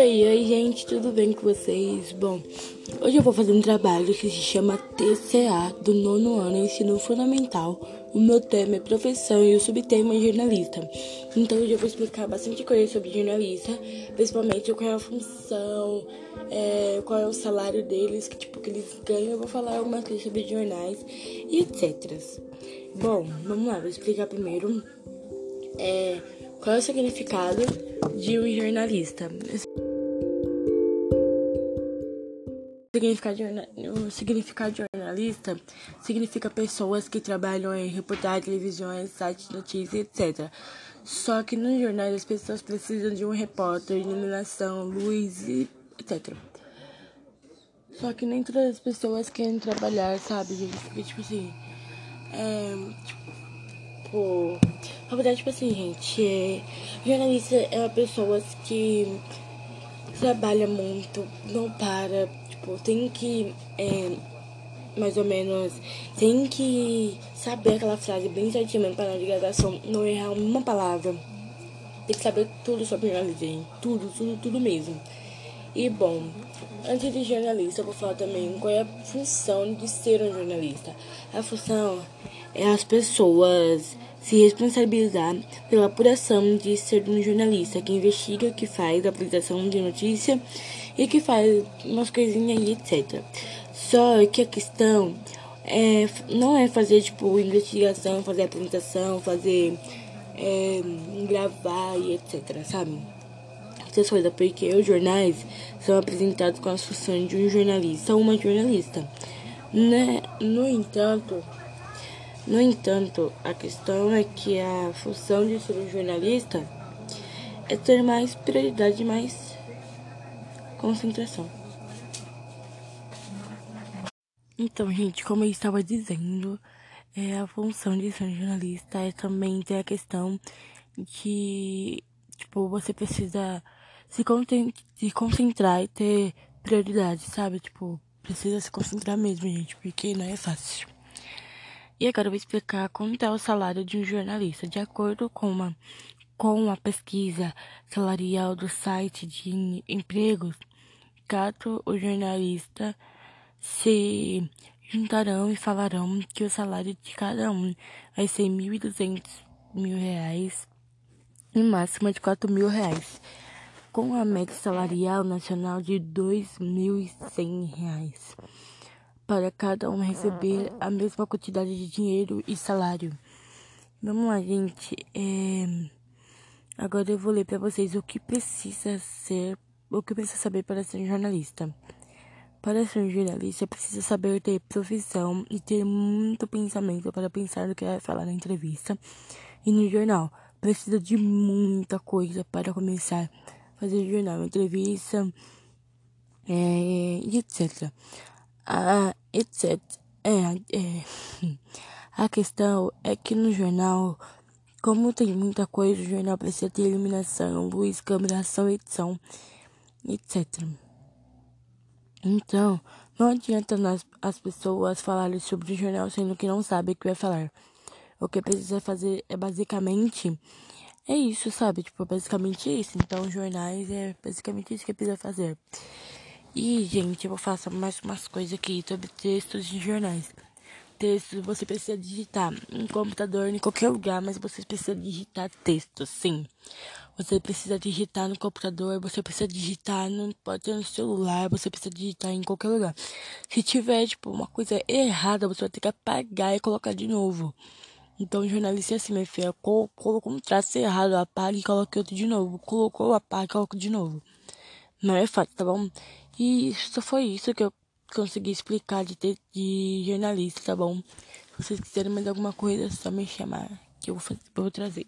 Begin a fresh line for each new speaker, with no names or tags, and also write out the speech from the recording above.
Oi, oi gente, tudo bem com vocês? Bom, hoje eu vou fazer um trabalho que se chama TCA do nono ano Ensino Fundamental. O meu tema é profissão e o subtema é jornalista. Então hoje eu vou explicar bastante coisa sobre jornalista, principalmente qual é a função, é, qual é o salário deles, que tipo que eles ganham. Eu vou falar algumas coisas sobre jornais e etc. Bom, vamos lá, vou explicar primeiro é, qual é o significado de um jornalista. O significado de jornalista significa pessoas que trabalham em reportagens, televisões, sites notícias, etc. Só que nos jornais as pessoas precisam de um repórter, iluminação, luz etc. Só que nem todas as pessoas querem trabalhar, sabe, gente? Porque, tipo assim. É. Tipo. Na verdade, tipo assim, gente. É, jornalista é uma pessoa que trabalha muito, não para, tipo, tem que, é, mais ou menos, tem que saber aquela frase bem certinho para na gravação não errar uma palavra. Tem que saber tudo sobre jornalismo, tudo, tudo, tudo mesmo. E bom, antes de jornalista, eu vou falar também qual é a função de ser um jornalista. A função é as pessoas se responsabilizar pela apuração de ser um jornalista que investiga, que faz a apresentação de notícia e que faz umas coisinhas aí, etc. Só que a questão é, não é fazer, tipo, investigação, fazer apresentação, fazer é, gravar e etc, sabe? Coisas, porque os jornais são apresentados com as funções de um jornalista ou uma jornalista. Né? No entanto, no entanto, a questão é que a função de ser um jornalista é ter mais prioridade, mais concentração. Então, gente, como eu estava dizendo, é, a função de ser um jornalista é também ter a questão de, tipo, você precisa se, se concentrar e ter prioridade, sabe? Tipo, precisa se concentrar mesmo, gente, porque não é fácil. E agora eu vou explicar quanto é o salário de um jornalista. De acordo com uma, com a pesquisa salarial do site de empregos, Cato, o jornalista se juntarão e falarão que o salário de cada um vai ser 1.200 mil reais e máxima de R$ mil reais, com a média salarial nacional de 2.100 reais para cada um receber a mesma quantidade de dinheiro e salário. Vamos lá, gente. É... Agora eu vou ler para vocês o que precisa ser, o que precisa saber para ser um jornalista. Para ser um jornalista, precisa saber ter profissão e ter muito pensamento para pensar no que vai falar na entrevista e no jornal. Precisa de muita coisa para começar fazer jornal, entrevista é, etc. Ah, etc. É, é, a questão é que no jornal, como tem muita coisa, o jornal precisa ter iluminação, luz, câmera, ação, edição, etc. Então, não adianta nós, as pessoas falarem sobre o jornal sendo que não sabem o que vai falar. O que precisa fazer é basicamente é isso, sabe? Tipo, basicamente isso. Então, jornais é basicamente isso que precisa fazer. E, gente, eu vou fazer mais umas coisas aqui sobre textos de jornais. Textos você precisa digitar em computador, em qualquer lugar, mas você precisa digitar texto, sim. Você precisa digitar no computador, você precisa digitar, no, pode ser no celular, você precisa digitar em qualquer lugar. Se tiver, tipo, uma coisa errada, você vai ter que apagar e colocar de novo. Então, o jornalista assim, minha filha, colocou um traço errado, apaga e coloca outro de novo. Colocou, apaga e coloca de novo. Não é fácil, tá bom? E só foi isso que eu consegui explicar de, ter, de jornalista, tá bom? Se vocês quiserem mais alguma coisa, é só me chamar que eu vou, fazer, eu vou trazer.